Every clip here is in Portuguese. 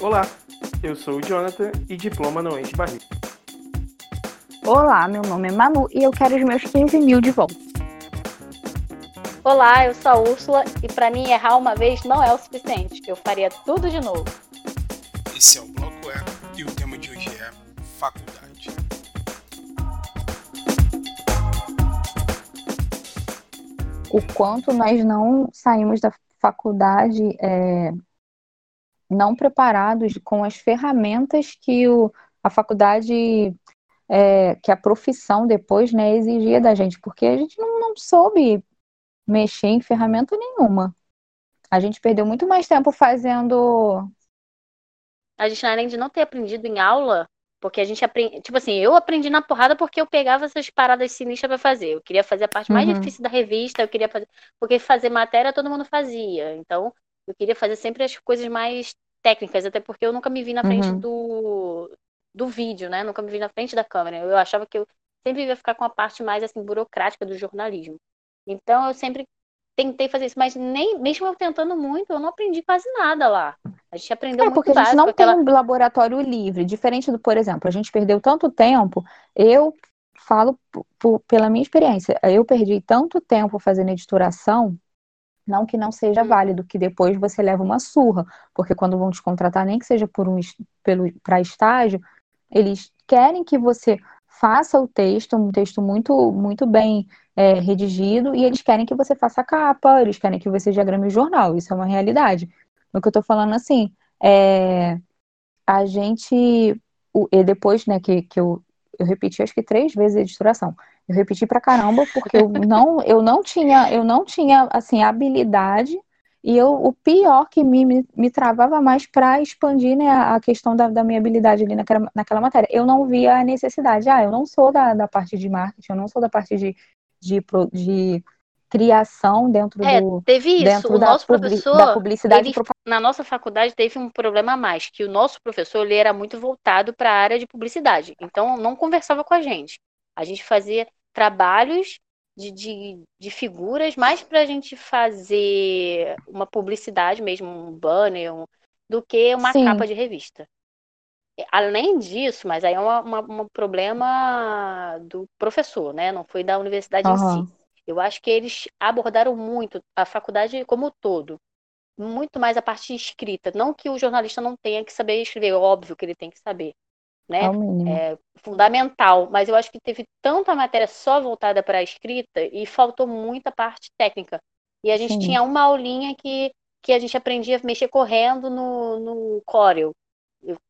Olá, eu sou o Jonathan e diploma não enche barriga. Olá, meu nome é Manu e eu quero os meus 15 mil de volta. Olá, eu sou a Úrsula e para mim errar uma vez não é o suficiente. Eu faria tudo de novo. Esse é o Bloco E e o tema de hoje é faculdade. O quanto nós não saímos da faculdade é, não preparados com as ferramentas que o, a faculdade, é, que a profissão depois né, exigia da gente, porque a gente não, não soube mexer em ferramenta nenhuma. A gente perdeu muito mais tempo fazendo. A gente, além de não ter aprendido em aula, porque a gente aprende. Tipo assim, eu aprendi na porrada porque eu pegava essas paradas sinistras para fazer. Eu queria fazer a parte mais uhum. difícil da revista, eu queria fazer. Porque fazer matéria todo mundo fazia. Então, eu queria fazer sempre as coisas mais técnicas, até porque eu nunca me vi na frente uhum. do, do vídeo, né? Nunca me vi na frente da câmera. Eu achava que eu sempre ia ficar com a parte mais assim burocrática do jornalismo. Então eu sempre tentei fazer isso, mas nem mesmo eu tentando muito, eu não aprendi quase nada lá. A gente aprendeu é, muito porque a gente não aquela... tem um laboratório livre, diferente do, por exemplo, a gente perdeu tanto tempo. Eu falo pela minha experiência, eu perdi tanto tempo fazendo editoração, não que não seja hum. válido, que depois você leva uma surra, porque quando vão te contratar, nem que seja por um para estágio, eles querem que você faça o texto, um texto muito muito bem é, redigido e eles querem que você faça a capa, eles querem que você diagrame o jornal, isso é uma realidade. O que eu tô falando assim, é, a gente, o, e depois, né, que, que eu, eu repeti acho que três vezes a editoração, eu repeti pra caramba porque eu não, eu não tinha, eu não tinha, assim, habilidade e eu, o pior que me, me, me travava mais para expandir né, a questão da, da minha habilidade ali naquela, naquela matéria. Eu não via a necessidade. Ah, eu não sou da, da parte de marketing, eu não sou da parte de, de, de criação dentro é, do teve isso dentro o da, nosso professor da publicidade ele, na nossa faculdade teve um problema a mais que o nosso professor ele era muito voltado para a área de publicidade então não conversava com a gente a gente fazia trabalhos de, de, de figuras mais para a gente fazer uma publicidade mesmo um banner um, do que uma Sim. capa de revista Além disso, mas aí é um problema do professor, né? Não foi da universidade uhum. em si. Eu acho que eles abordaram muito a faculdade como um todo. Muito mais a parte escrita. Não que o jornalista não tenha que saber escrever, óbvio que ele tem que saber. Né? É, é fundamental. Mas eu acho que teve tanta matéria só voltada para a escrita e faltou muita parte técnica. E a gente Sim. tinha uma aulinha que, que a gente aprendia a mexer correndo no, no Corel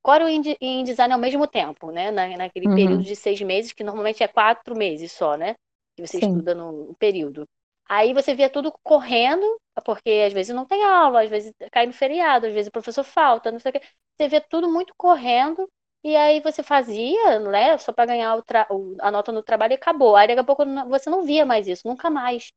Corel e InDesign ao mesmo tempo, né? Na, naquele uhum. período de seis meses, que normalmente é quatro meses só, né? Que você Sim. estuda no período. Aí você via tudo correndo, porque às vezes não tem aula, às vezes cai no feriado, às vezes o professor falta, não sei o quê. Você vê tudo muito correndo, e aí você fazia, né? Só para ganhar o a nota no trabalho e acabou. Aí daqui a pouco você não via mais isso, nunca mais.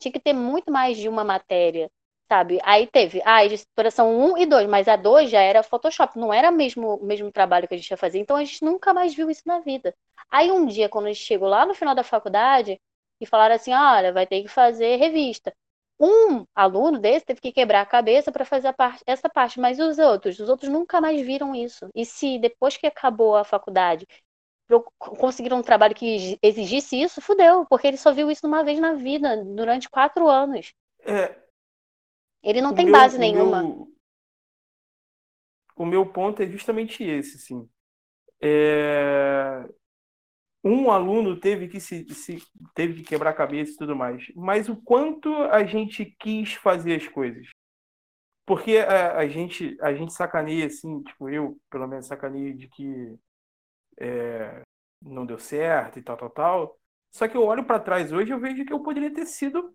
Tinha que ter muito mais de uma matéria sabe? Aí teve a editoração 1 e 2, mas a 2 já era Photoshop, não era mesmo o mesmo trabalho que a gente ia fazer, então a gente nunca mais viu isso na vida. Aí um dia, quando a gente chegou lá no final da faculdade, e falaram assim: olha, vai ter que fazer revista. Um aluno desse teve que quebrar a cabeça para fazer parte, essa parte, mas os outros, os outros nunca mais viram isso. E se depois que acabou a faculdade conseguiram um trabalho que exigisse isso, fudeu, porque ele só viu isso uma vez na vida, durante quatro anos. É, ele não tem meu, base nenhuma. Meu, o meu ponto é justamente esse, sim. É... Um aluno teve que se, se, teve que quebrar a cabeça e tudo mais, mas o quanto a gente quis fazer as coisas. Porque a, a gente a gente sacaneia assim, tipo eu, pelo menos sacaneio de que é, não deu certo e tal, tal, tal. Só que eu olho para trás hoje eu vejo que eu poderia ter sido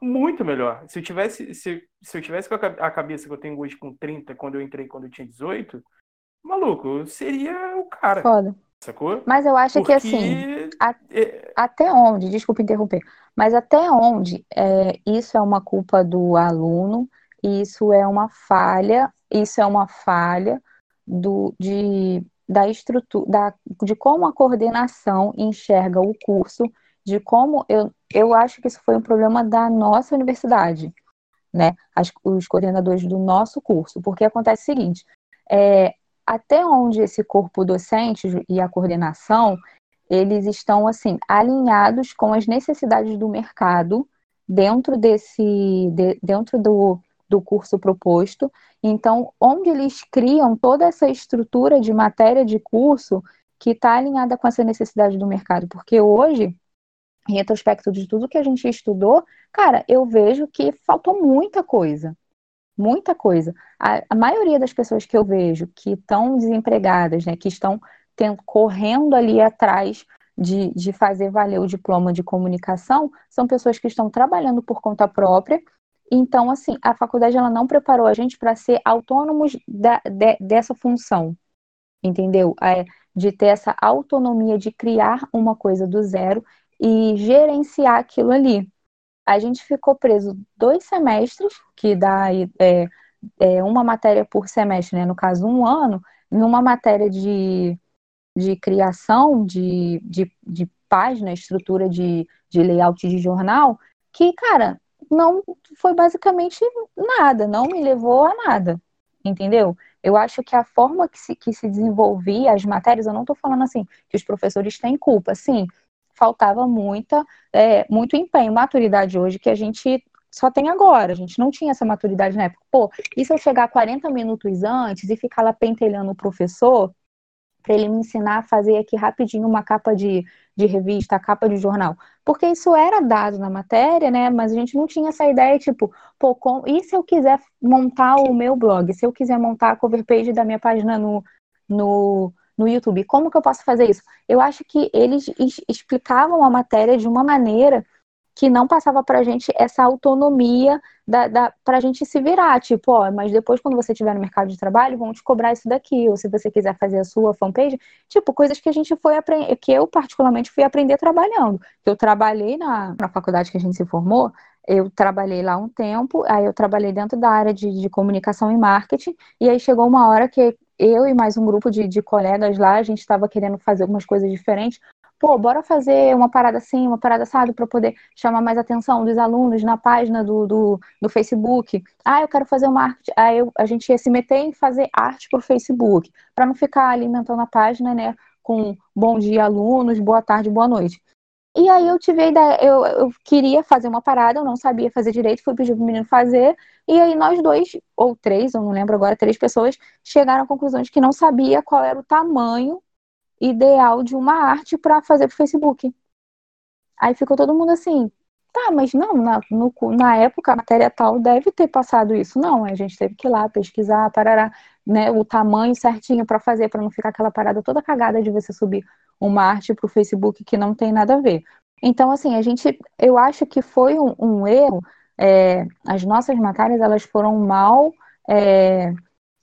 muito melhor. Se eu tivesse, se, se eu tivesse com a cabeça que eu tenho hoje com 30, quando eu entrei quando eu tinha 18, maluco, seria o cara. Foda. Sacou? Mas eu acho Porque... que assim, a, é... até onde, desculpa interromper, mas até onde é, isso é uma culpa do aluno, isso é uma falha, isso é uma falha do, de, da estrutura, da, de como a coordenação enxerga o curso, de como eu, eu acho que isso foi um problema da nossa universidade, né? As, os coordenadores do nosso curso, porque acontece o seguinte: é, até onde esse corpo docente e a coordenação eles estão assim alinhados com as necessidades do mercado dentro desse de, dentro do, do curso proposto. Então, onde eles criam toda essa estrutura de matéria de curso que está alinhada com essa necessidade do mercado, porque hoje em retrospecto de tudo que a gente estudou, cara, eu vejo que faltou muita coisa muita coisa. A, a maioria das pessoas que eu vejo que estão desempregadas, né, que estão tendo, correndo ali atrás de, de fazer valer o diploma de comunicação, são pessoas que estão trabalhando por conta própria. Então, assim, a faculdade ela não preparou a gente para ser autônomos da, de, dessa função, entendeu? É, de ter essa autonomia de criar uma coisa do zero e gerenciar aquilo ali a gente ficou preso dois semestres, que dá é, é, uma matéria por semestre, né? no caso, um ano, em uma matéria de, de criação de, de, de página, estrutura de, de layout de jornal, que, cara, não foi basicamente nada, não me levou a nada, entendeu? Eu acho que a forma que se, que se desenvolvia as matérias, eu não estou falando assim que os professores têm culpa, sim, faltava muita, é, muito empenho, maturidade hoje que a gente só tem agora. A gente não tinha essa maturidade na época. Pô, e se eu chegar 40 minutos antes e ficar lá pentelhando o professor para ele me ensinar a fazer aqui rapidinho uma capa de, de revista, capa de jornal? Porque isso era dado na matéria, né? Mas a gente não tinha essa ideia, tipo, pô, com... e se eu quiser montar o meu blog? Se eu quiser montar a cover page da minha página no, no no YouTube. Como que eu posso fazer isso? Eu acho que eles explicavam a matéria de uma maneira que não passava para a gente essa autonomia da, da, para a gente se virar, tipo, ó, mas depois quando você estiver no mercado de trabalho, vão te cobrar isso daqui, ou se você quiser fazer a sua fanpage, tipo, coisas que a gente foi aprender, que eu particularmente fui aprender trabalhando. Eu trabalhei na, na faculdade que a gente se formou, eu trabalhei lá um tempo, aí eu trabalhei dentro da área de, de comunicação e marketing, e aí chegou uma hora que eu e mais um grupo de, de colegas lá, a gente estava querendo fazer algumas coisas diferentes. Pô, bora fazer uma parada assim, uma parada assada, para poder chamar mais atenção dos alunos na página do, do, do Facebook. Ah, eu quero fazer uma arte. Aí eu, a gente ia se meter em fazer arte para o Facebook, para não ficar alimentando a página, né, com bom dia, alunos, boa tarde, boa noite. E aí eu tive a ideia, eu, eu queria fazer uma parada, eu não sabia fazer direito, fui pedir pro menino fazer, e aí nós dois, ou três, eu não lembro agora, três pessoas, chegaram à conclusão de que não sabia qual era o tamanho ideal de uma arte para fazer pro Facebook. Aí ficou todo mundo assim, tá, mas não, na, no, na época a matéria tal deve ter passado isso. Não, a gente teve que ir lá pesquisar, parar né, o tamanho certinho para fazer, para não ficar aquela parada toda cagada de você subir uma arte para o Facebook que não tem nada a ver. Então, assim, a gente, eu acho que foi um, um erro. É, as nossas matérias elas foram mal, é,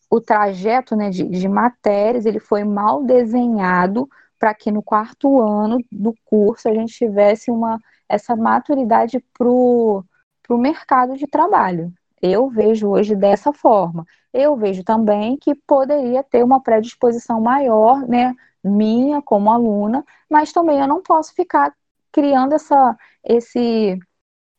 o trajeto né, de, de matérias ele foi mal desenhado para que no quarto ano do curso a gente tivesse uma essa maturidade para o mercado de trabalho. Eu vejo hoje dessa forma. Eu vejo também que poderia ter uma predisposição maior, né, minha como aluna, mas também eu não posso ficar criando essa, esse,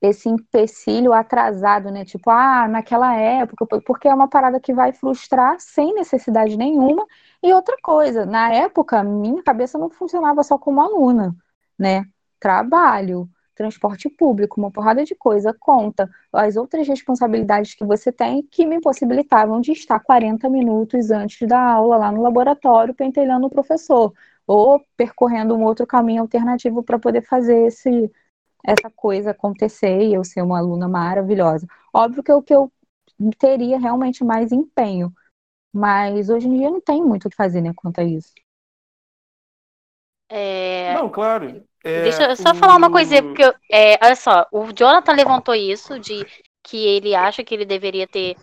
esse empecilho atrasado, né? Tipo, ah, naquela época, porque é uma parada que vai frustrar sem necessidade nenhuma. E outra coisa, na época, minha cabeça não funcionava só como aluna, né? Trabalho, transporte público, uma porrada de coisa, conta as outras responsabilidades que você tem que me possibilitavam de estar 40 minutos antes da aula lá no laboratório pentelhando o professor, ou percorrendo um outro caminho alternativo para poder fazer esse, essa coisa acontecer e eu ser uma aluna maravilhosa. Óbvio que eu, que eu teria realmente mais empenho, mas hoje em dia não tem muito o que fazer né, quanto a isso. É... Não, claro. É, Deixa eu só o... falar uma coisinha, porque, é, olha só, o Jonathan levantou isso de que ele acha que ele deveria ter,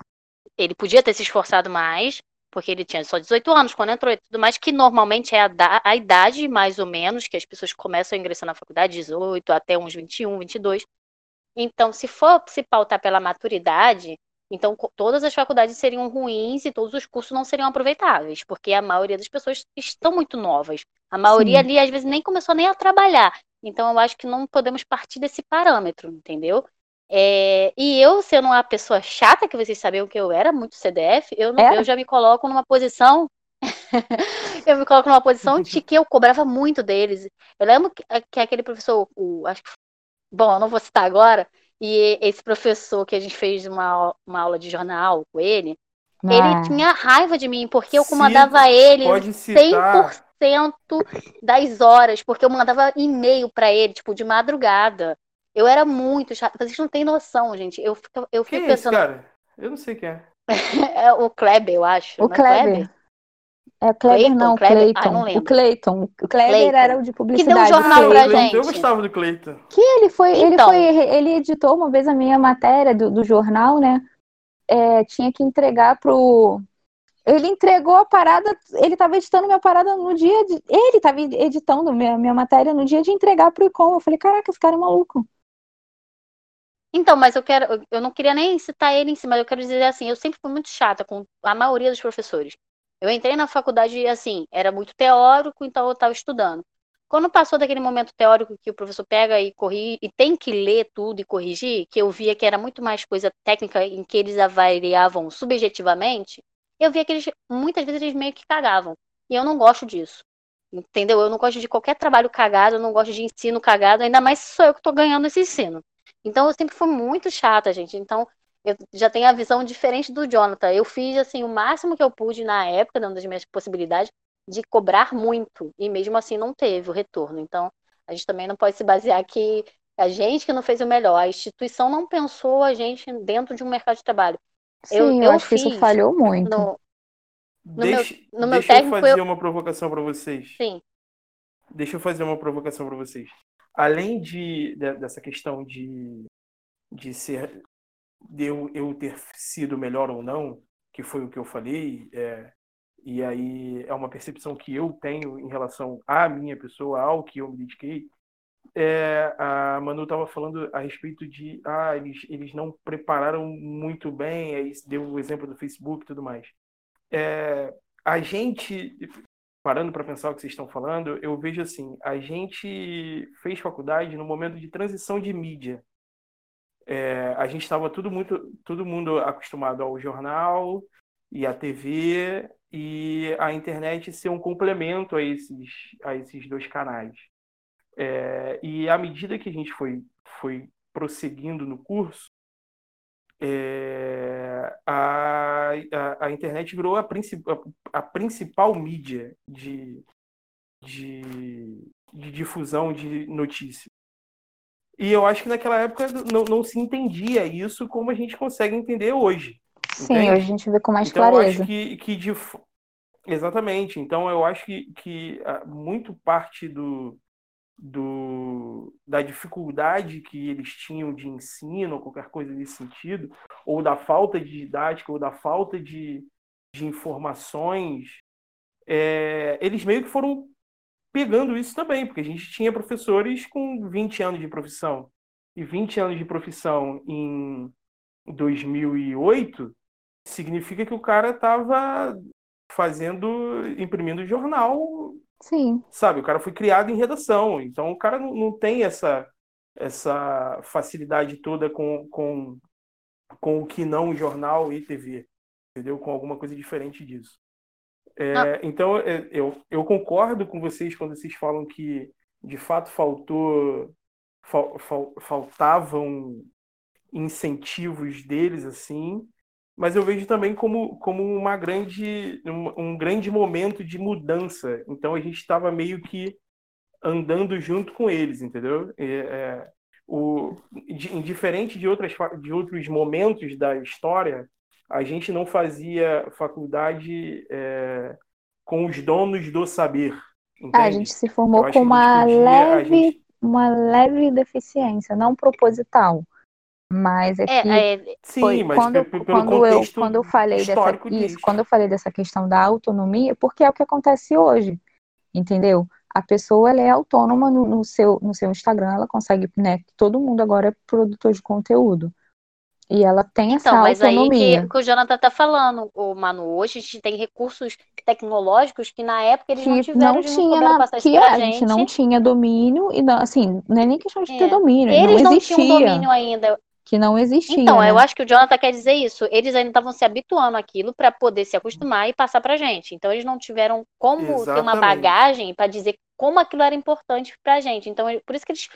ele podia ter se esforçado mais, porque ele tinha só 18 anos quando entrou e tudo mais, que normalmente é a, da, a idade, mais ou menos, que as pessoas começam a ingressar na faculdade, 18 até uns 21, 22. Então, se for se pautar pela maturidade, então, todas as faculdades seriam ruins e todos os cursos não seriam aproveitáveis, porque a maioria das pessoas estão muito novas. A maioria Sim. ali, às vezes, nem começou nem a trabalhar. Então, eu acho que não podemos partir desse parâmetro, entendeu? É, e eu, sendo uma pessoa chata, que vocês sabiam que eu era muito CDF, eu, não, Era? eu já me coloco numa posição. eu me coloco numa posição de que eu cobrava muito deles. Eu lembro que, que aquele professor, o, acho que, bom, eu não vou citar agora, e esse professor que a gente fez uma, uma aula de jornal com ele, Ah, ele tinha raiva de mim, porque eu comandava ele Pode citar. 100% das horas, porque eu mandava e-mail pra ele, tipo, de madrugada. Eu era muito chata. Vocês não têm noção, gente. Eu fico, eu Quem fico é esse pensando. cara? Eu não sei quem é. É o Kleber, eu acho. O não é Kleber. É Kleber, Clayton, não, Kleber? Cleiton. Ah, não o. Cleiton. O Kleber Clayton. era o de publicidade. jornal o pra Cleiton. gente. Eu gostava do Cleiton. Que ele foi, ele Então. foi, ele editou uma vez a minha matéria do, do jornal, né? É, tinha que entregar pro. Ele entregou a parada, ele estava editando minha parada no dia de. Ele estava editando minha, minha matéria no dia de entregar pro Icom. Eu falei, caraca, esse cara é maluco. Então, mas eu quero, eu- eu não queria nem citar ele em si, mas eu quero dizer assim, eu sempre fui muito chata com a maioria dos professores. Eu entrei na faculdade assim, era muito teórico, então eu estava estudando. Quando passou daquele momento teórico que o professor pega e corrige e tem que ler tudo e corrigir, que eu via que era muito mais coisa técnica em que eles avaliavam subjetivamente, eu via que eles muitas vezes eles meio que cagavam. E eu não gosto disso. Entendeu? Eu não gosto de qualquer trabalho cagado, eu não gosto de ensino cagado, ainda mais se sou eu que estou ganhando esse ensino. Então eu sempre fui muito chata, gente. Então eu já tenho a visão diferente do Jonathan. Eu fiz assim o máximo que eu pude na época, dentro das minhas possibilidades, de cobrar muito. E mesmo assim não teve o retorno. Então a gente também não pode se basear que a gente que não fez o melhor, a instituição não pensou a gente dentro de um mercado de trabalho. Sim, Eu- eu, eu acho que isso fiz falhou muito. No, No meu- Deixa, no meu deixa técnico, eu fazer eu- uma provocação para vocês. sim, Deixa eu fazer uma provocação para vocês. Além de, de- dessa questão de, de ser de eu, eu ter sido melhor ou não, que foi o que eu falei, é, e aí é uma percepção que eu tenho em relação à minha pessoa, ao que eu me dediquei. É, a Manu estava falando a respeito de ah, eles, eles não prepararam muito bem, aí deu o exemplo do Facebook e tudo mais. É, a gente, parando para pensar o que vocês estão falando, eu vejo assim, a gente fez faculdade no momento de transição de mídia. É, a gente estava tudo muito, todo mundo acostumado ao jornal e à TV e a internet ser um complemento a esses, a esses dois canais. É, e à medida que a gente foi, foi prosseguindo no curso, é, a, a, a internet virou a, princip, a, a principal mídia de, de, de difusão de notícias. E eu acho que naquela época não, não se entendia isso como a gente consegue entender hoje. Sim, entende? hoje a gente vê com mais Então, eu clareza. acho que, que de... Exatamente. Então, eu acho que, que ah, muito parte do, do, da dificuldade que eles tinham de ensino, ou qualquer coisa nesse sentido, ou da falta de didática, ou da falta de, de informações, é, eles meio que foram pegando isso também, porque a gente tinha professores com 20 anos de profissão. E 20 anos de profissão em 2008 significa que o cara estava fazendo, imprimindo jornal, Sim, sabe? O cara foi criado em redação, então o cara não, não tem essa, essa facilidade toda com, com, com o que não jornal e TV, entendeu? Com alguma coisa diferente disso. É, então, é, eu, eu concordo com vocês quando vocês falam que, de fato, faltou, fal, fal, faltavam incentivos deles, assim, mas eu vejo também como, como uma grande, um, um grande momento de mudança. Então, a gente estava meio que andando junto com eles, entendeu? É, é, o, de, diferente de, outras, de outros momentos da história, a gente não fazia faculdade é, com os donos do saber. Ah, a gente se formou Eu com uma podia- leve, gente- uma leve deficiência, não proposital. Mas é que é, é, Sim, foi mas quando, quando eu, quando eu falei dessa, isso, quando eu falei dessa questão da autonomia, porque é o que acontece hoje, entendeu? A pessoa ela é autônoma no, no seu, no seu Instagram, ela consegue, né? Todo mundo agora é produtor de conteúdo. E ela tem Então, essa mas aí autonomia. que, que o Jonathan tá falando, o Manu, hoje a gente tem recursos tecnológicos que na época eles não que tiveram, não eles não tinha na, passar isso que a gente não tinha domínio e não, assim, não é nem questão de ter É. domínio, Eles não não existia. tinham domínio ainda. que não existia. Então, né? eu acho que o Jonathan quer dizer isso. Eles ainda estavam se habituando àquilo para poder se acostumar e passar pra gente. Então, eles não tiveram como ter uma Exatamente. bagagem para dizer como aquilo era importante pra gente. Então, por isso que eles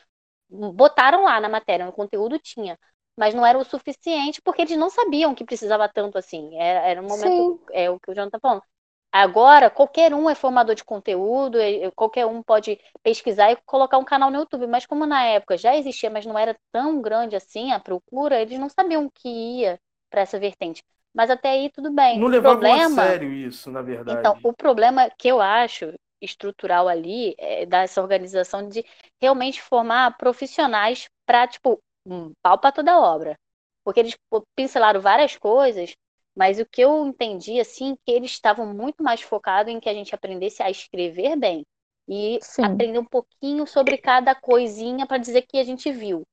botaram lá na matéria, no conteúdo tinha. Mas não era o suficiente porque eles não sabiam que precisava tanto assim. Era, era um momento, Sim. é o que o Jonathan tá falando. Agora, qualquer um é formador de conteúdo, e- e qualquer um pode pesquisar e colocar um canal no YouTube. Mas como na época já existia, mas não era tão grande assim a procura, eles não sabiam que ia para essa vertente. Mas até aí tudo bem. Não o levavam problema, a sério isso, na verdade. então, o problema que eu acho estrutural ali é dessa organização de realmente formar profissionais para, tipo, um pau para toda obra. Porque eles pincelaram várias coisas, mas o que eu entendi, assim, que eles estavam muito mais focados em que a gente aprendesse a escrever bem e Sim. aprender um pouquinho sobre cada coisinha para dizer que a gente viu.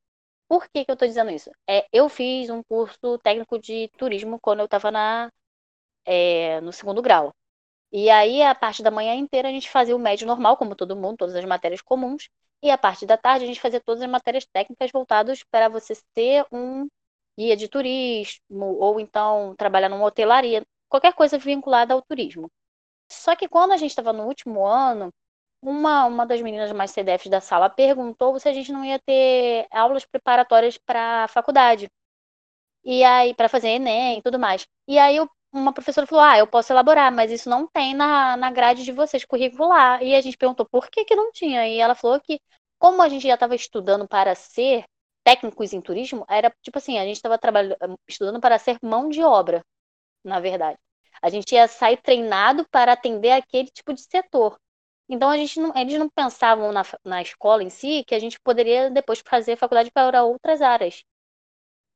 Por que que eu estou dizendo isso? É, eu fiz um curso técnico de turismo quando eu estava na, é, no segundo grau. E aí, a parte da manhã inteira, a gente fazia o médio normal, como todo mundo, todas as matérias comuns. E a parte da tarde, a gente fazia todas as matérias técnicas voltadas para você ser um guia de turismo, ou então trabalhar numa hotelaria, qualquer coisa vinculada ao turismo. Só que quando a gente estava no último ano, uma, uma das meninas mais CDFs da sala perguntou se a gente não ia ter aulas preparatórias para a faculdade. E aí, para fazer Enem e tudo mais. E aí, eu- uma professora falou: Ah, eu posso elaborar, mas isso não tem na, na grade de vocês curricular. E a gente perguntou por que que não tinha. E ela falou que, como a gente já estava estudando para ser técnicos em turismo, era tipo assim: a gente estava estudando para ser mão de obra, na verdade. A gente ia sair treinado para atender aquele tipo de setor. Então, a gente não, eles não pensavam na, na escola em si que a gente poderia depois fazer faculdade para outras áreas.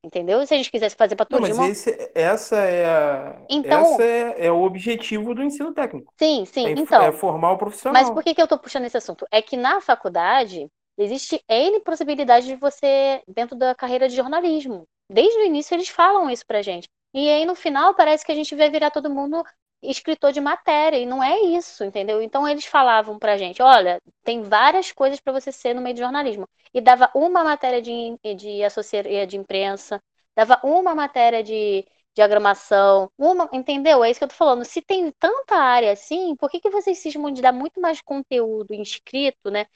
Entendeu? Se a gente quisesse fazer para Não, mas turismo. esse, essa é, a- Então- essa é, é o objetivo do ensino técnico. Sim, sim. É, Então, é formar o profissional. mas por que que eu tô puxando esse assunto? É que na faculdade existe N possibilidade de você, dentro da carreira de jornalismo. Desde o início eles falam isso pra gente. E aí no final parece que a gente vai virar todo mundo escritor de matéria, e não é isso, entendeu? Então eles falavam pra gente, olha, tem várias coisas pra você ser no meio de jornalismo. E dava uma matéria de, de assessoria de imprensa, dava uma matéria de diagramação, uma, entendeu? É isso que eu tô falando. Se tem tanta área assim, por que que vocês cismam de dar muito mais conteúdo inscrito, né?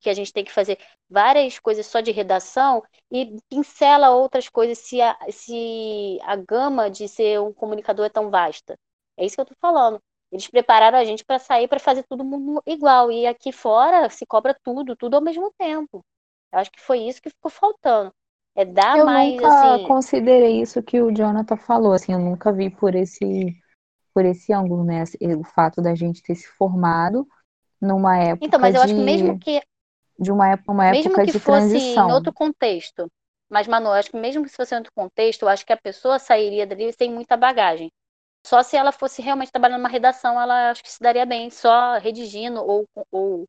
Que a gente tem que fazer várias coisas só de redação e pincela outras coisas se a, se a gama de ser um comunicador é tão vasta. É isso que eu tô falando. Eles prepararam a gente para sair para fazer todo mundo igual. E aqui fora se cobra tudo, tudo ao mesmo tempo. Eu acho que foi isso que ficou faltando. É dar Eu mais, nunca assim. considerei isso que o Jonathan falou, assim, eu nunca vi por esse, por esse ângulo, né? assim, O fato da gente ter se formado numa época Então, mas eu acho que de, mesmo que de uma época, uma mesmo época que de fosse transição. em outro contexto, mas, Manu, eu acho que mesmo que fosse em outro contexto, eu acho que a pessoa sairia dali sem muita bagagem. Só se ela fosse realmente trabalhando numa redação, ela acho que se daria bem, só redigindo ou, ou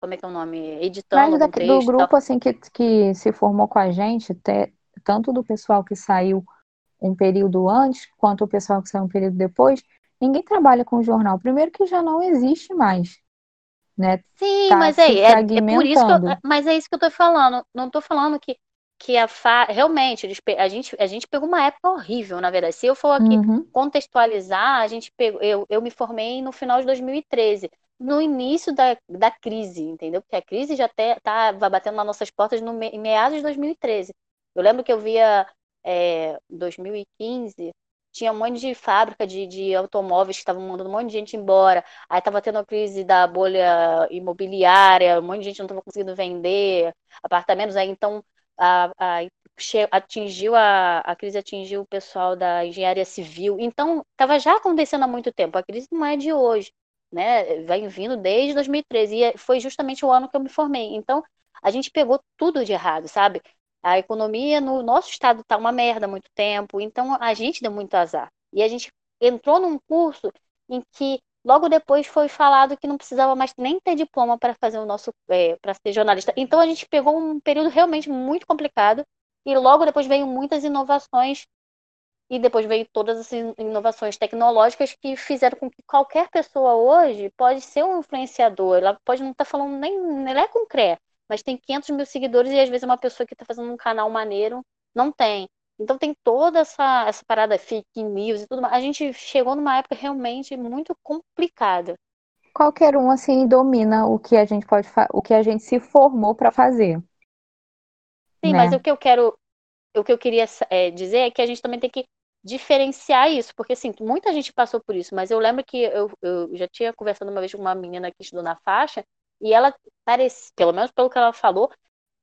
como é que é o nome? Editando Mas algum da- texto. do e tal. grupo assim que, que se formou com a gente, te- tanto do pessoal que saiu um período antes, quanto o pessoal que saiu um período depois, ninguém trabalha com jornal. Primeiro que já não existe mais, né? Sim, tá mas é, é, é por isso que eu, mas é isso que eu tô falando. Não tô falando que, que a fa... realmente a gente, a gente pegou uma época horrível, na verdade. Se eu for aqui Uhum. contextualizar, a gente pegou, eu, eu me formei no final de 2013, no início da, da crise, entendeu? Porque a crise já estava batendo nas nossas portas no, me- em meados de 2013. Eu lembro que eu via é, 2015, tinha um monte de fábrica de, de automóveis que estavam mandando um monte de gente embora. Aí estava tendo a crise da bolha imobiliária, um monte de gente não estava conseguindo vender apartamentos. Aí então a, a, atingiu a, a crise atingiu o pessoal da engenharia civil. Então estava já acontecendo há muito tempo. A crise não é de hoje, né? Vem vindo desde 2013 e é- foi justamente o ano que eu me formei. Então a gente pegou tudo de errado, sabe? A economia no nosso estado está uma merda há muito tempo, então a gente deu muito azar. E a gente entrou num curso em que logo depois foi falado que não precisava mais nem ter diploma para fazer o nosso, para ser jornalista. Então a gente pegou um período realmente muito complicado e logo depois veio muitas inovações e depois veio todas as in- inovações tecnológicas que fizeram com que qualquer pessoa hoje pode ser um influenciador. Ela pode não estar falando nem, nem é com CRE, mas tem 500 mil seguidores e às vezes é uma pessoa que está fazendo um canal maneiro Não tem. Então tem toda essa, essa parada fake news e tudo mais. A gente chegou numa época realmente muito complicada. Qualquer um assim domina o que a gente pode o que a gente se formou para fazer. Sim, né? mas o que eu quero, o que eu queria é, dizer é que a gente também tem que diferenciar isso, porque assim, muita gente passou por isso, mas eu lembro que eu, eu já tinha conversado uma vez com uma menina que estudou na faixa, e ela parecia, pelo menos pelo que ela falou,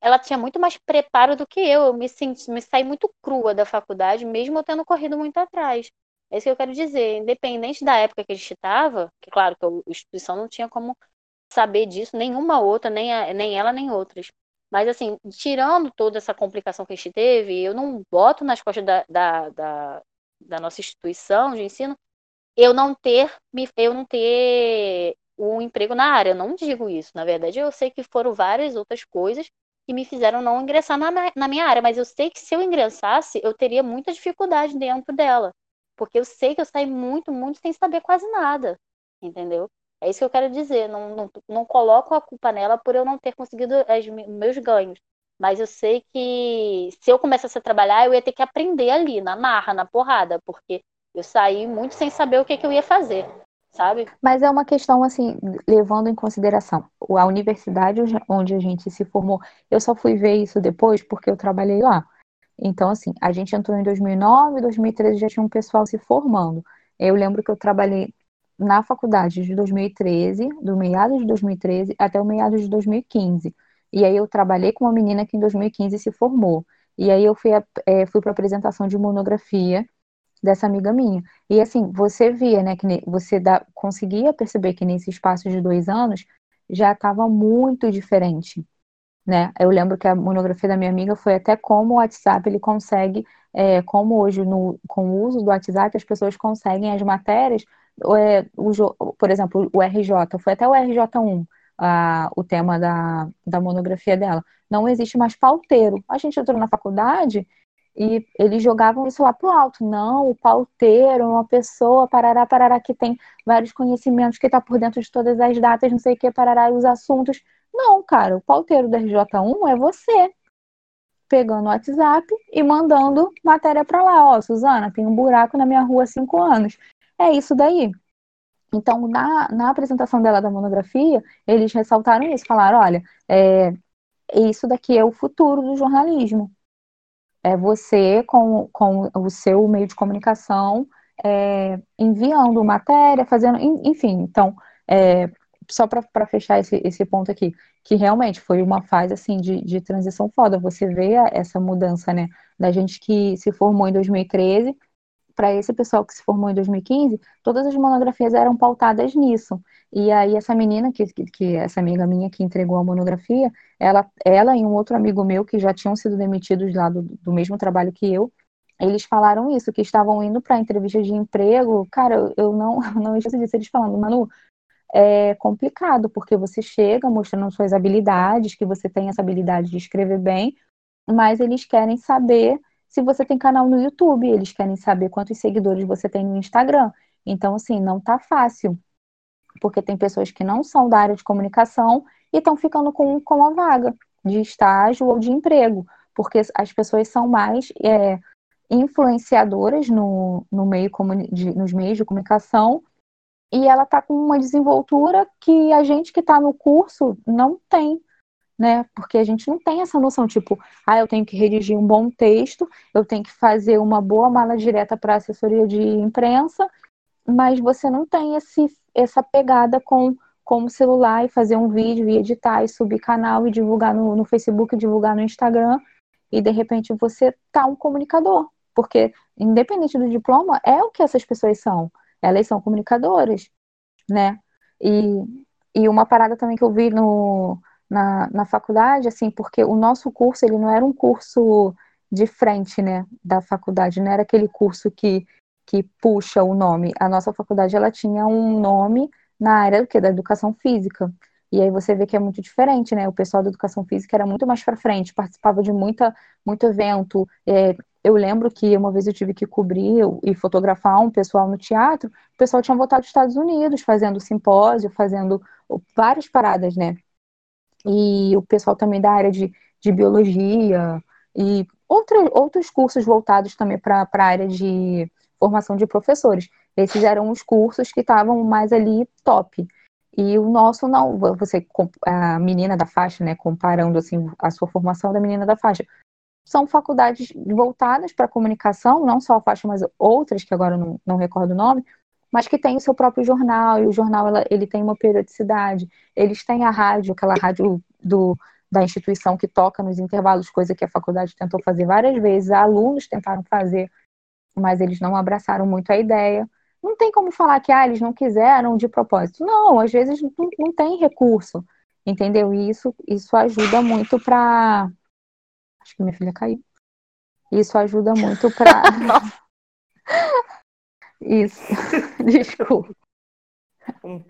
ela tinha muito mais preparo do que eu. Eu me senti, me saí muito crua da faculdade, mesmo eu tendo corrido muito atrás. É isso que eu quero dizer. Independente da época que a gente estava, que claro que a instituição não tinha como saber disso, nenhuma outra, nem, a, nem ela, nem outras. Mas, assim, tirando toda essa complicação que a gente teve, eu não boto nas costas da, da, da, da nossa instituição de ensino eu não ter, eu não ter um emprego na área. Eu não digo isso. Na verdade, eu sei que foram várias outras coisas que me fizeram não ingressar na, na minha área, mas eu sei que se eu ingressasse, eu teria muita dificuldade dentro dela, porque eu sei que eu saí muito, muito sem saber quase nada, entendeu? É isso que eu quero dizer, não, não, não coloco a culpa nela por eu não ter conseguido os meus ganhos, mas eu sei que se eu começasse a trabalhar, eu ia ter que aprender ali, na marra, na porrada, porque eu saí muito sem saber o que, que eu ia fazer sabe? Mas é uma questão, assim, levando em consideração a universidade onde a gente se formou. Eu só fui ver isso depois porque eu trabalhei lá. Então, assim, a gente entrou em 2009, 2013 já tinha um pessoal se formando. Eu lembro que eu trabalhei na faculdade de 2013, do meados de 2013 até o meados de 2015. E aí eu trabalhei com uma menina que em 2015 se formou. E aí eu fui, é, fui para apresentação de monografia dessa amiga minha. E assim, você via, né, que você dá, conseguia perceber que nesse espaço de dois anos já estava muito diferente, né? Eu lembro que a monografia da minha amiga foi até como o WhatsApp ele consegue, é, como hoje no, com o uso do WhatsApp as pessoas conseguem as matérias, é, o, por exemplo, o RJ, foi até o RJ1, a, o tema da, da monografia dela. Não existe mais pauteiro. A gente entrou na faculdade e eles jogavam isso lá pro alto. Não, o pauteiro uma pessoa, parará, parará, que tem vários conhecimentos, que está por dentro de todas as datas, não sei o que, parará, os assuntos. Não, cara, o pauteiro da RJ1 é você. Pegando o WhatsApp e mandando matéria para lá. Ó, Suzana, tem um buraco na minha rua há cinco anos. É isso daí. Então, na, na apresentação dela da monografia, eles ressaltaram isso, falaram, olha, é, isso daqui é o futuro do jornalismo é você com, com o seu meio de comunicação é, enviando matéria, fazendo, enfim, então, é, só para fechar esse, esse ponto aqui, que realmente foi uma fase assim de, de transição foda, você vê essa mudança, né, da gente que se formou em 2013 para esse pessoal que se formou em 2015, todas as monografias eram pautadas nisso. E aí essa menina, que, que, essa amiga minha que entregou a monografia, ela, ela e um outro amigo meu que já tinham sido demitidos lá do, do mesmo trabalho que eu, eles falaram isso, que estavam indo para entrevista de emprego. Cara, eu não, não esqueço disso, eles falando, Manu, é complicado, porque você chega mostrando suas habilidades, que você tem essa habilidade de escrever bem, mas eles querem saber se você tem canal no YouTube, eles querem saber quantos seguidores você tem no Instagram. Então, assim, não tá fácil, porque tem pessoas que não são da área de comunicação e estão ficando com, com uma vaga de estágio ou de emprego, porque as pessoas são mais é, influenciadoras no, no meio de, nos meios de comunicação e ela está com uma desenvoltura que a gente que está no curso não tem né? Porque a gente não tem essa noção, tipo, ah, eu tenho que redigir um bom texto, eu tenho que fazer uma boa mala direta para assessoria de imprensa, mas você não tem esse, essa pegada com, com o celular e fazer um vídeo e editar e subir canal e divulgar no, no Facebook, divulgar no Instagram, e de repente você tá um comunicador, porque independente do diploma, é o que essas pessoas são. Elas são comunicadoras, né? E, e uma parada também que eu vi no, na, na faculdade, assim, porque o nosso curso, ele não era um curso de frente, né, da faculdade, não era aquele curso que, que puxa o nome. A nossa faculdade, ela tinha um nome na área do que? Da educação física. E aí você vê que é muito diferente, né? O pessoal da educação física era muito mais para frente, participava de muita, muito evento. É, eu lembro que uma vez eu tive que cobrir e fotografar um pessoal no teatro. O pessoal tinha voltado dos Estados Unidos, fazendo simpósio, fazendo várias paradas, né? E o pessoal também da área de, de biologia, e outro, outros cursos voltados também para a área de formação de professores. Esses eram os cursos que estavam mais ali top. E o nosso não, você a menina da faixa, né, comparando assim a sua formação da menina da faixa, são faculdades voltadas para comunicação, não só a faixa, mas outras que agora não, não recordo o nome, mas que tem o seu próprio jornal e o jornal ela, ele tem uma periodicidade. Eles têm a rádio, aquela rádio do da instituição que toca nos intervalos, coisa que a faculdade tentou fazer várias vezes, alunos tentaram fazer, mas eles não abraçaram muito a ideia. Não tem como falar que ah, eles não quiseram de propósito. Não, às vezes não, não tem recurso, entendeu? E isso, isso ajuda muito para. Acho que minha filha caiu. Isso ajuda muito para. isso. Desculpa. Um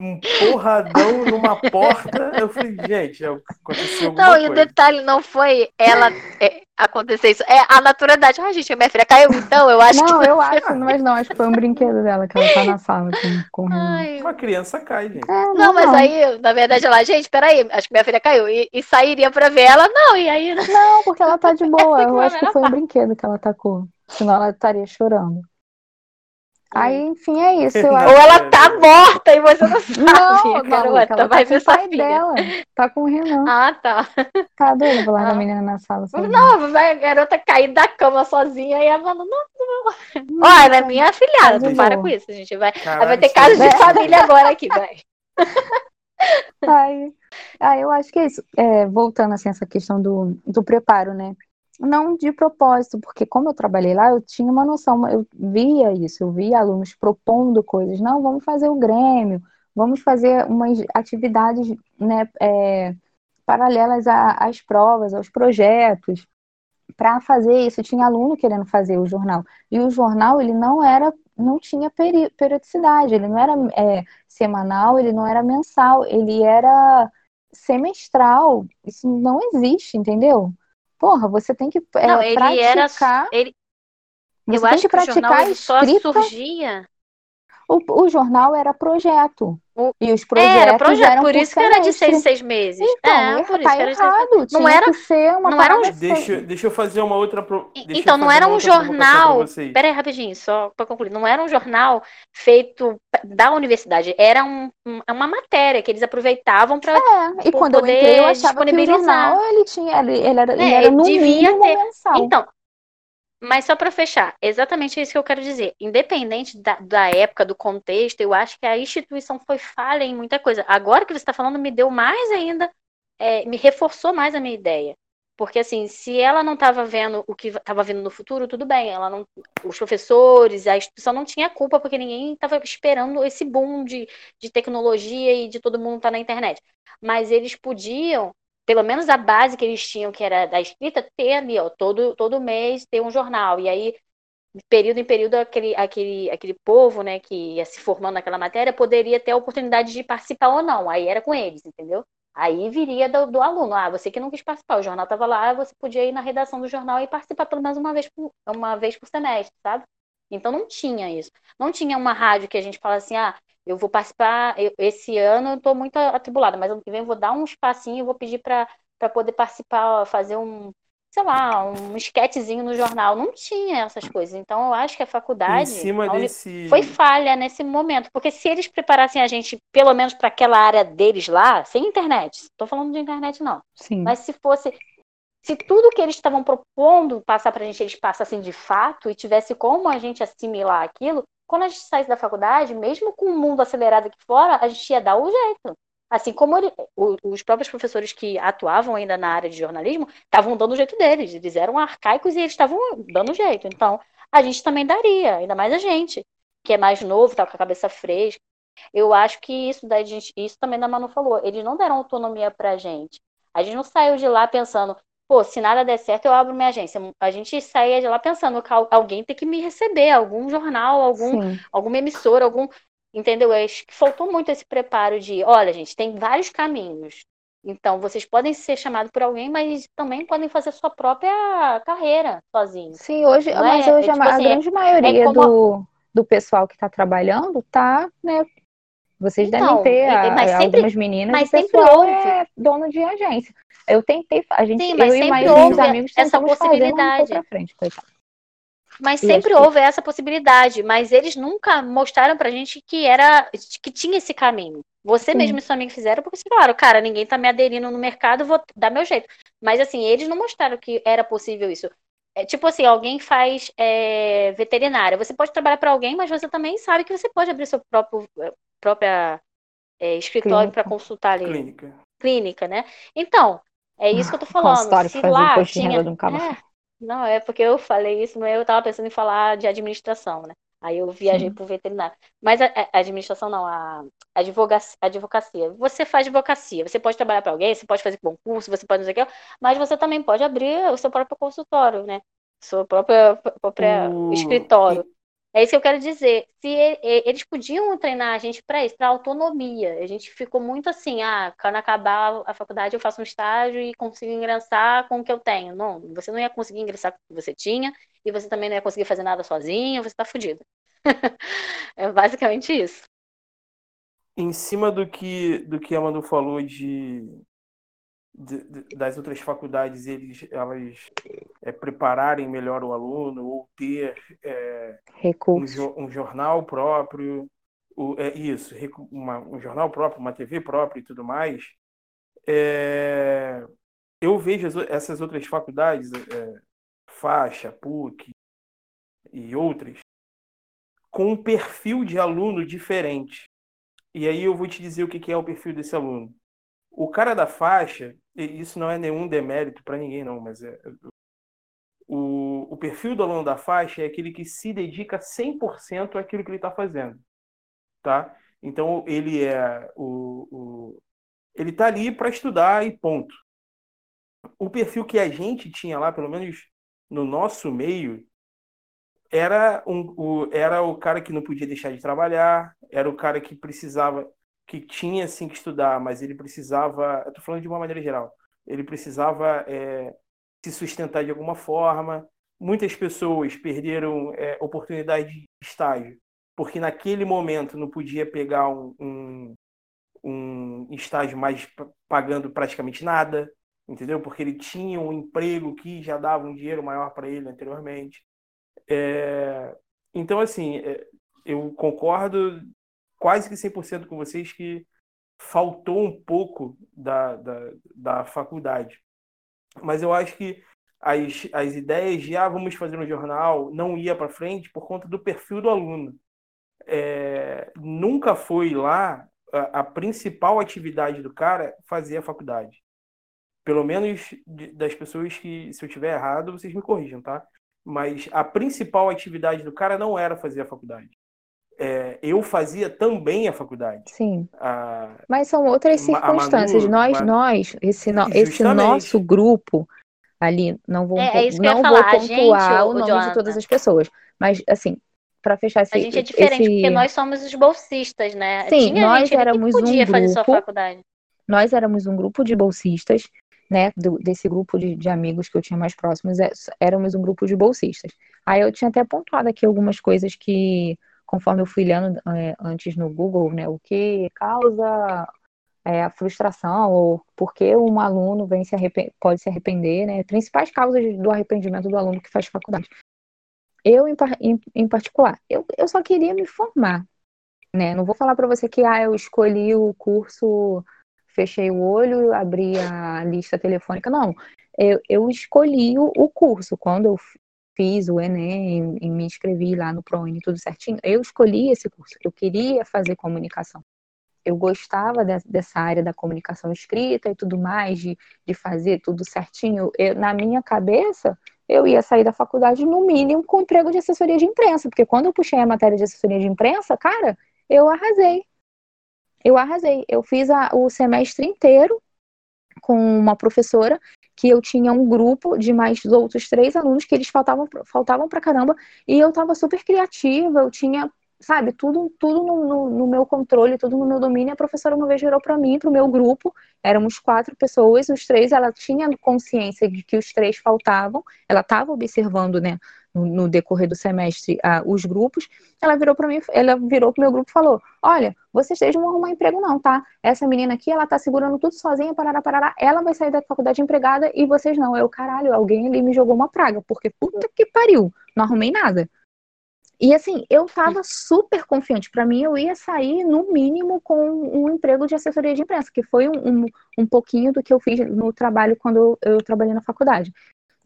um porradão numa porta. Eu falei, gente, aconteceu alguma Não, e o detalhe não foi ela é, acontecer isso, é a naturalidade. Ah, gente, minha filha caiu, então eu acho não, que. Não, eu acho, mas não, acho que foi um brinquedo dela que ela tá na sala com, com Ai. Uma criança cai, gente. É, não, não, mas não. aí, na verdade, ela, gente, peraí, acho que minha filha caiu. E, e sairia pra ver ela, não, e aí. Não, porque ela tá de boa. Eu acho que foi um brinquedo que ela tacou. Senão ela estaria chorando. Aí, enfim, é isso. Ou ela tá morta e você não sabe. Não, garota, ela vai tá com o pai dela. Tá com o Renan. Ah, tá. Tá doido, vou largar ah. a menina na sala. Sozinha. Não, vai a garota cair da cama sozinha e ela falando, não, não. Ó, ela é minha afilhada, tá para com isso, a gente vai. Caralho, vai ter casos de família agora aqui, vai. Aí, aí eu acho que é isso. É, voltando assim, essa questão do, do preparo, né? Não de propósito, porque como eu trabalhei lá, eu tinha uma noção, eu via isso, eu via alunos propondo coisas, não, vamos fazer o Grêmio, vamos fazer umas atividades né, é, paralelas às provas, aos projetos, para fazer isso. Tinha aluno querendo fazer o jornal, e o jornal ele não era, não tinha peri periodicidade, ele não era é, semanal, ele não era mensal, ele era semestral. Isso não existe, entendeu? Porra, você tem que é, não, ele praticar. Era, ele, eu acho que, que o jornal só surgia. O, o jornal era projeto. O... E os projetos era projeto, eram por isso que era de seis, seis meses. Então, é, por tá isso errado. Não era, ser uma não era um... deixa, deixa eu fazer uma outra. Pro... Então, não era um jornal. Pera aí, rapidinho, só para concluir. Não era um jornal feito da universidade. Era um, uma matéria que eles aproveitavam para. É, e quando eu entrei, eu achava que o jornal ele tinha. Ele, ele era, é, ele era no mínimo ter... mensal. Então, mas só para fechar, exatamente isso que eu quero dizer. Independente da, da, época, do contexto, eu acho que a instituição foi falha em muita coisa. Agora que você está falando, me deu mais ainda, é, me reforçou mais a minha ideia. Porque, assim, se ela não estava vendo o que estava vindo no futuro, tudo bem. Ela não, os professores, a instituição não tinha culpa, porque ninguém estava esperando esse boom de, de tecnologia e de todo mundo estar tá na internet. Mas eles podiam pelo menos a base que eles tinham, que era da escrita, ter ali, ó, todo, todo mês ter um jornal. E aí, período em período, aquele, aquele, aquele povo, né, que ia se formando naquela matéria, poderia ter a oportunidade de participar ou não. Aí era com eles, entendeu? Aí viria do, do aluno. Ah, você que não quis participar, o jornal estava lá, você podia ir na redação do jornal e participar pelo menos uma vez por, uma vez por semestre, sabe? Então não tinha isso. Não tinha uma rádio que a gente fala assim, ah, eu vou participar, eu, esse ano eu estou muito atribulada, mas ano que vem eu vou dar um espacinho e vou pedir para poder participar, fazer um, sei lá, um esquetezinho no jornal. Não tinha essas coisas. Então eu acho que a faculdade em cima desse... foi falha nesse momento. Porque se eles preparassem a gente, pelo menos para aquela área deles lá, sem internet, estou falando de internet não. Sim. Mas se fosse. Se tudo que eles estavam propondo passar para a gente, eles passassem de fato e tivesse como a gente assimilar aquilo, quando a gente saísse da faculdade, mesmo com o mundo acelerado aqui fora, a gente ia dar o jeito. Assim como ele, os próprios professores que atuavam ainda na área de jornalismo estavam dando o jeito deles. Eles eram arcaicos e eles estavam dando o jeito. Então, a gente também daria, ainda mais a gente, que é mais novo, tá com a cabeça fresca. Eu acho que isso da gente, isso também da Manu falou, eles não deram autonomia pra gente. A gente não saiu de lá pensando, pô, se nada der certo, eu abro minha agência. A gente saía de lá pensando que alguém tem que me receber, algum jornal, algum, alguma emissora, algum. Entendeu? Eu acho que faltou muito esse preparo de, olha, gente, tem vários caminhos. Então, vocês podem ser chamados por alguém, mas também podem fazer sua própria carreira sozinhos. Sim, hoje, é? mas hoje é, tipo a, assim, grande é maioria é como... do, do pessoal que está trabalhando está né, Vocês Então, devem ter mas a- sempre- algumas meninas, mas sempre houve. é dono de agência. Eu tentei, a gente, Sim, eu e mais uns amigos essa possibilidade. frente, coitado. Mas E sempre que- houve essa possibilidade, mas eles nunca mostraram pra gente que era que tinha esse caminho. Você Sim. mesmo e seu amigo fizeram, porque claro, cara, ninguém tá me aderindo no mercado, vou dar meu jeito. Mas assim, eles não mostraram que era possível isso. É, tipo assim, alguém faz é, veterinária. Você pode trabalhar para alguém, mas você também sabe que você pode abrir seu próprio própria é, escritório para consultar ali Clínica. clínica, né? Então, é isso que eu tô falando. Consultório Se lá tinha... um. É, não, é porque eu falei isso, mas eu tava pensando em falar de administração, né? Aí eu viajei Sim. pro veterinário. Mas a, a administração não, a advocacia, advocacia. Você faz advocacia, você pode trabalhar para alguém, você pode fazer concurso, você pode não sei o que, mas você também pode abrir o seu próprio consultório, né? Seu próprio, próprio O- escritório. É isso que eu quero dizer. Se eles podiam treinar a gente para isso, para autonomia. A gente ficou muito assim, ah, quando acabar a faculdade eu faço um estágio e consigo ingressar com o que eu tenho. Não, você não ia conseguir ingressar com o que você tinha e você também não ia conseguir fazer nada sozinho, você tá fudido. é basicamente isso. em cima do que do que a Manu falou de, de- de- das outras faculdades eles elas é, prepararem melhor o aluno ou ter é, um, jo- um jornal próprio o, é isso uma- um jornal próprio uma TV própria e tudo mais é, eu vejo as essas outras faculdades é, faixa PUC e outras com um perfil de aluno diferente e aí eu vou te dizer o que é o perfil desse aluno. O cara da faixa, isso não é nenhum demérito para ninguém, não, mas é. O, o perfil do aluno da faixa é aquele que se dedica 100% àquilo que ele está fazendo. Tá? Então, ele é. O, o, ele está ali para estudar e ponto. O perfil que a gente tinha lá, pelo menos no nosso meio, era, um, o, era o cara que não podia deixar de trabalhar, era o cara que precisava, que tinha sim que estudar, mas ele precisava, tô falando de uma maneira geral, ele precisava é, se sustentar de alguma forma. Muitas pessoas perderam é, oportunidade de estágio, porque naquele momento não podia pegar um, um, um estágio mais pagando praticamente nada, entendeu? Porque ele tinha um emprego que já dava um dinheiro maior para ele anteriormente. É, então, assim, é, eu concordo quase que 100% com vocês que faltou um pouco da, da, da faculdade. Mas eu acho que as, as ideias de ah, vamos fazer um jornal não ia para frente por conta do perfil do aluno. É, nunca foi lá a, a principal atividade do cara fazer a faculdade. Pelo menos das pessoas que, se eu tiver errado, vocês me corrijam, tá? Mas a principal atividade do cara não era fazer a faculdade. É, eu fazia também a faculdade. Sim. A- Mas são outras a Manu, circunstâncias. nós, nós, esse, no- esse nosso grupo ali, não vou, É, é não falar. vou A gente, pontuar ô- o ô, nome de todas as pessoas. Mas, assim, para fechar esse, A gente é diferente, esse- porque nós somos os bolsistas, né? Sim, Tinha nós gente éramos um podia fazer sua grupo faculdade. nós éramos um grupo de bolsistas, né? do- desse grupo de, de amigos que eu tinha mais próximos, é- éramos um grupo de bolsistas. Aí eu tinha até pontuado aqui algumas coisas que, conforme eu fui lendo é, antes no Google, né? O que causa é, a frustração ou por que um aluno vem se pode se arrepender, né? Principais causas do arrependimento do aluno que faz faculdade. Eu, em, em, em particular, eu, eu só queria me formar, né? Não vou falar para você que ah, eu escolhi o curso, fechei o olho, abri a lista telefônica. Não, eu, eu escolhi o, curso. Quando eu fiz o Enem e, me inscrevi lá no ProUni, tudo certinho, eu escolhi esse curso. Eu queria fazer comunicação. Eu gostava de- dessa área da comunicação escrita e tudo mais, de, de fazer tudo certinho. Eu- na minha cabeça, eu ia sair da faculdade, no mínimo, com emprego de assessoria de imprensa, porque quando eu puxei a matéria de assessoria de imprensa, cara, eu arrasei. Eu arrasei. Eu fiz a- o semestre inteiro com uma professora que eu tinha um grupo de mais outros três alunos que eles faltavam, faltavam pra caramba e eu tava super criativa, eu tinha, sabe, tudo, tudo no, no- no meu controle, tudo no meu domínio. A professora uma vez virou pra mim, pro meu grupo, éramos quatro pessoas, os três, ela tinha consciência de que os três faltavam, ela estava observando, né, no, decorrer do semestre uh, os grupos, ela virou para mim, ela virou pro meu grupo e falou: Olha, vocês três não vão arrumar emprego, não, tá? Essa menina aqui, ela tá segurando tudo sozinha, parará, parará, ela vai sair da faculdade empregada e vocês não. Eu, caralho, alguém ali me jogou uma praga, porque puta que pariu, não arrumei nada. E assim, eu tava super confiante. Para mim, eu ia sair, no mínimo, com um emprego de assessoria de imprensa, que foi um, um, um pouquinho do que eu fiz no trabalho quando eu, eu trabalhei na faculdade.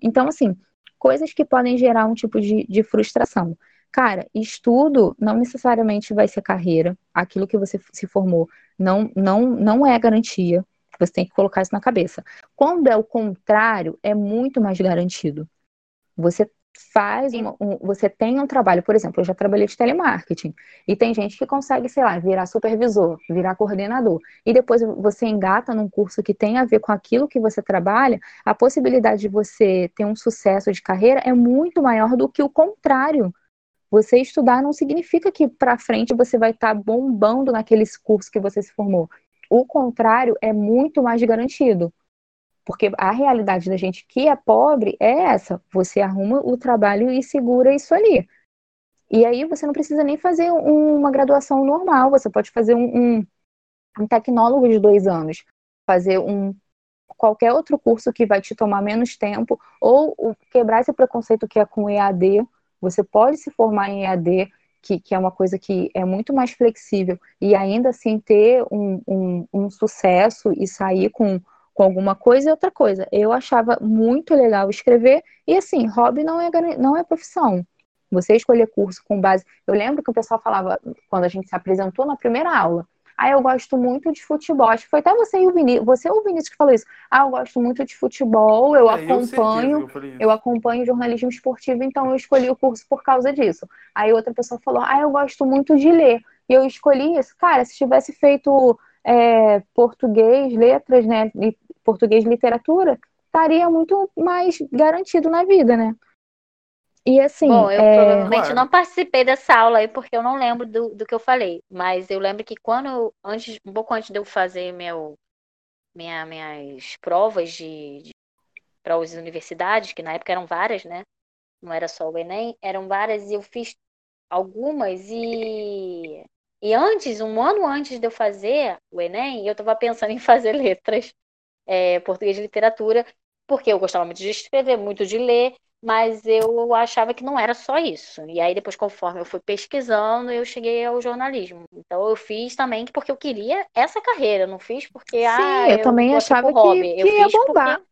Então, assim, coisas que podem gerar um tipo de, de frustração. Cara, estudo não necessariamente vai ser carreira. Aquilo que você se formou não, não, não é garantia. Você tem que colocar isso na cabeça. Quando é o contrário, é muito mais garantido. Você faz uma, um, você tem um trabalho, por exemplo, eu já trabalhei de telemarketing e tem gente que consegue, sei lá, virar supervisor, virar coordenador e depois você engata num curso que tem a ver com aquilo que você trabalha, a possibilidade de você ter um sucesso de carreira é muito maior do que o contrário. Você estudar não significa que para frente você vai estar tá bombando naqueles cursos que você se formou. O contrário é muito mais garantido. Porque a realidade da gente que é pobre é essa: você arruma o trabalho e segura isso ali. E aí você não precisa nem fazer uma graduação normal, você pode fazer um, um, um tecnólogo de dois anos, fazer um qualquer outro curso que vai te tomar menos tempo, ou, ou quebrar esse preconceito que é com EAD. Você pode se formar em EAD, que, que, é uma coisa que é muito mais flexível, e ainda assim ter um, um, um sucesso e sair com com alguma coisa e outra coisa. Eu achava muito legal escrever, e assim, hobby não é, não é profissão. Você escolher curso com base. Eu lembro que o pessoal falava, quando a gente se apresentou na primeira aula, ah, eu gosto muito de futebol. Acho que foi até você e o Vinícius, você ou o Vinícius que falou isso. Ah, eu gosto muito de futebol, eu é, acompanho, eu, eu, acompanho jornalismo esportivo, então eu escolhi o curso por causa disso. Aí outra pessoa falou, ah, eu gosto muito de ler. E eu escolhi isso. Cara, se tivesse feito é, português, letras, né, português literatura, estaria muito mais garantido na vida, né? E assim. Bom, eu é... provavelmente não participei dessa aula aí porque eu não lembro do, do que eu falei. Mas eu lembro que quando, antes, um pouco antes de eu fazer meu, minha, minhas provas de, de para as universidades, que na época eram várias, né? Não era só o Enem, eram várias, e eu fiz algumas e. E antes, um ano antes de eu fazer o Enem, eu estava pensando em fazer letras é, português e literatura, porque eu gostava muito de escrever, muito de ler, mas eu achava que não era só isso. E aí, depois, conforme eu fui pesquisando, eu cheguei ao jornalismo. Então, eu fiz também porque eu queria essa carreira, não fiz porque. Sim, ah, eu, eu também achava que, que ia bombar. Porque...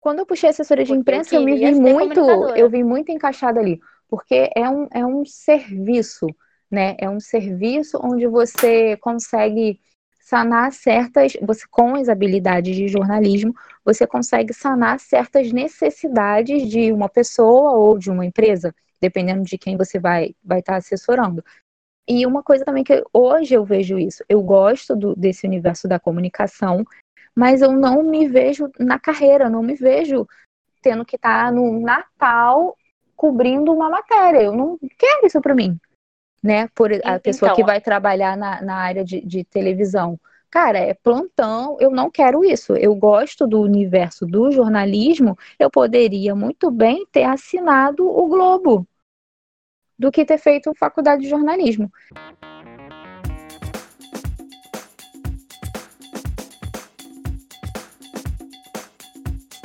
Quando eu puxei assessoria de imprensa, eu, eu me vi muito, eu vi muito encaixada ali, porque é um, é um serviço, né? É um serviço onde você consegue sanar certas, você com as habilidades de jornalismo, você consegue sanar certas necessidades de uma pessoa ou de uma empresa, dependendo de quem você vai vai estar tá assessorando. E uma coisa também que hoje eu vejo isso, eu gosto do, desse universo da comunicação, mas eu não me vejo na carreira, não me vejo tendo que estar tá no Natal cobrindo uma matéria. Eu não quero isso para mim né? Por a pessoa então, que vai trabalhar na, na área de, de televisão. Cara, é plantão, eu não quero isso. Eu gosto do universo do jornalismo, eu poderia muito bem ter assinado o Globo do que ter feito faculdade de jornalismo.